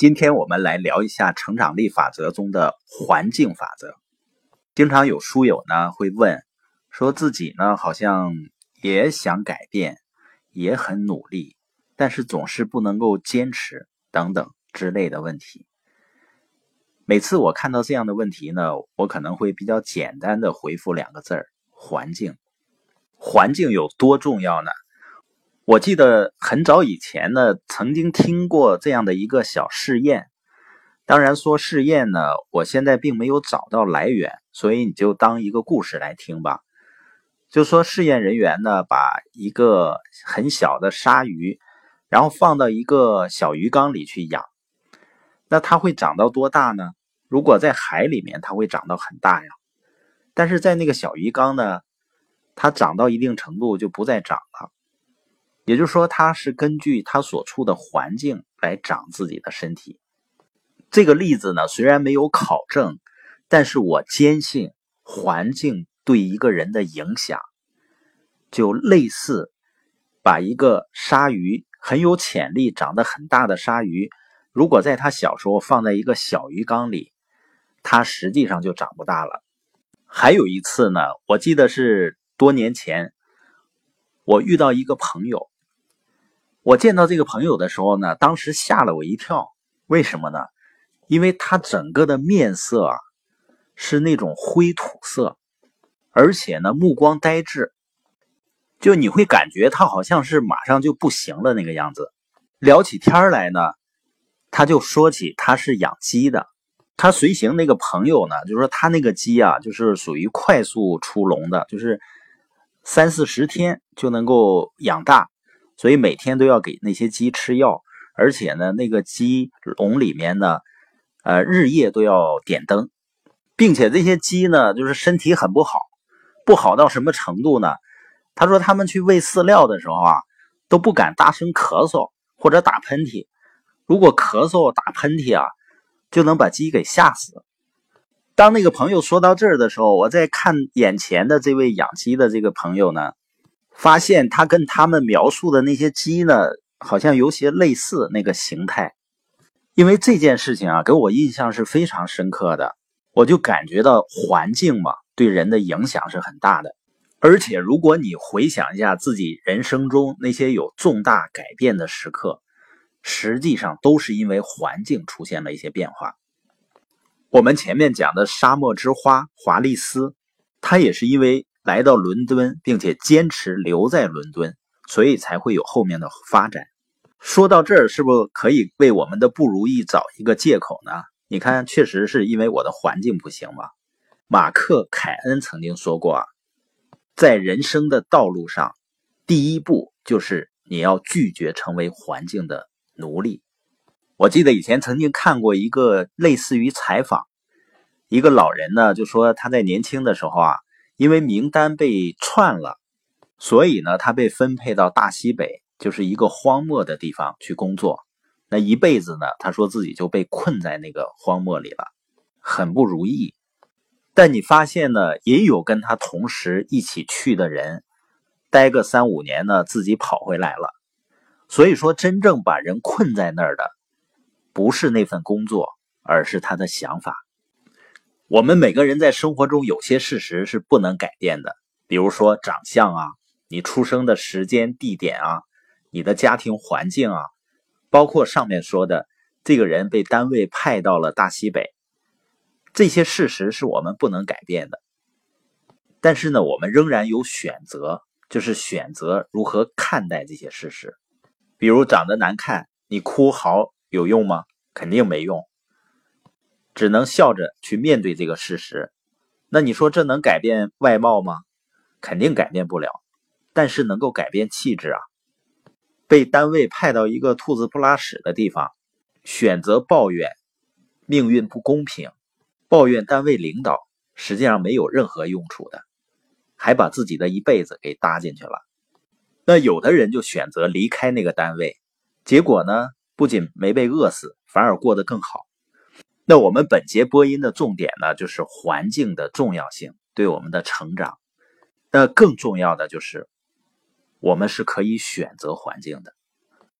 今天我们来聊一下成长力法则中的环境法则。经常有书友呢会问，说自己呢好像也想改变，也很努力，但是总是不能够坚持等等之类的问题。每次我看到这样的问题呢，我可能会比较简单的回复两个字儿：环境。环境有多重要呢？我记得很早以前呢，曾经听过这样的一个小试验。当然说试验呢，我现在并没有找到来源，所以你就当一个故事来听吧。就说试验人员呢，把一个很小的鲨鱼，然后放到一个小鱼缸里去养。那它会长到多大呢？如果在海里面，它会长到很大呀。但是在那个小鱼缸呢，它长到一定程度就不再长了。也就是说，它是根据它所处的环境来长自己的身体。这个例子呢，虽然没有考证，但是我坚信环境对一个人的影响，就类似把一个鲨鱼很有潜力、长得很大的鲨鱼，如果在它小时候放在一个小鱼缸里，它实际上就长不大了。还有一次呢，我记得是多年前，我遇到一个朋友。我见到这个朋友的时候呢，当时吓了我一跳。为什么呢？因为他整个的面色啊是那种灰土色，而且呢目光呆滞，就你会感觉他好像是马上就不行了那个样子。聊起天来呢，他就说起他是养鸡的，他随行那个朋友呢，就说他那个鸡啊，就是属于快速出笼的，就是三四十天就能够养大。所以每天都要给那些鸡吃药，而且呢，那个鸡笼里面呢，呃，日夜都要点灯，并且这些鸡呢，就是身体很不好，不好到什么程度呢？他说他们去喂饲料的时候啊，都不敢大声咳嗽或者打喷嚏，如果咳嗽打喷嚏啊，就能把鸡给吓死。当那个朋友说到这儿的时候，我在看眼前的这位养鸡的这个朋友呢。发现他跟他们描述的那些鸡呢，好像有些类似那个形态。因为这件事情啊，给我印象是非常深刻的。我就感觉到环境嘛，对人的影响是很大的。而且，如果你回想一下自己人生中那些有重大改变的时刻，实际上都是因为环境出现了一些变化。我们前面讲的沙漠之花华丽丝，它也是因为。来到伦敦，并且坚持留在伦敦，所以才会有后面的发展。说到这儿，是不是可以为我们的不如意找一个借口呢？你看，确实是因为我的环境不行嘛。马克·凯恩曾经说过啊，在人生的道路上，第一步就是你要拒绝成为环境的奴隶。我记得以前曾经看过一个类似于采访，一个老人呢就说他在年轻的时候啊。因为名单被串了，所以呢，他被分配到大西北，就是一个荒漠的地方去工作。那一辈子呢，他说自己就被困在那个荒漠里了，很不如意。但你发现呢，也有跟他同时一起去的人，待个三五年呢，自己跑回来了。所以说，真正把人困在那儿的，不是那份工作，而是他的想法。我们每个人在生活中有些事实是不能改变的，比如说长相啊，你出生的时间、地点啊，你的家庭环境啊，包括上面说的这个人被单位派到了大西北，这些事实是我们不能改变的。但是呢，我们仍然有选择，就是选择如何看待这些事实。比如长得难看，你哭嚎有用吗？肯定没用。只能笑着去面对这个事实，那你说这能改变外貌吗？肯定改变不了，但是能够改变气质啊。被单位派到一个兔子不拉屎的地方，选择抱怨命运不公平，抱怨单位领导，实际上没有任何用处的，还把自己的一辈子给搭进去了。那有的人就选择离开那个单位，结果呢，不仅没被饿死，反而过得更好。那我们本节播音的重点呢，就是环境的重要性对我们的成长。那更重要的就是，我们是可以选择环境的。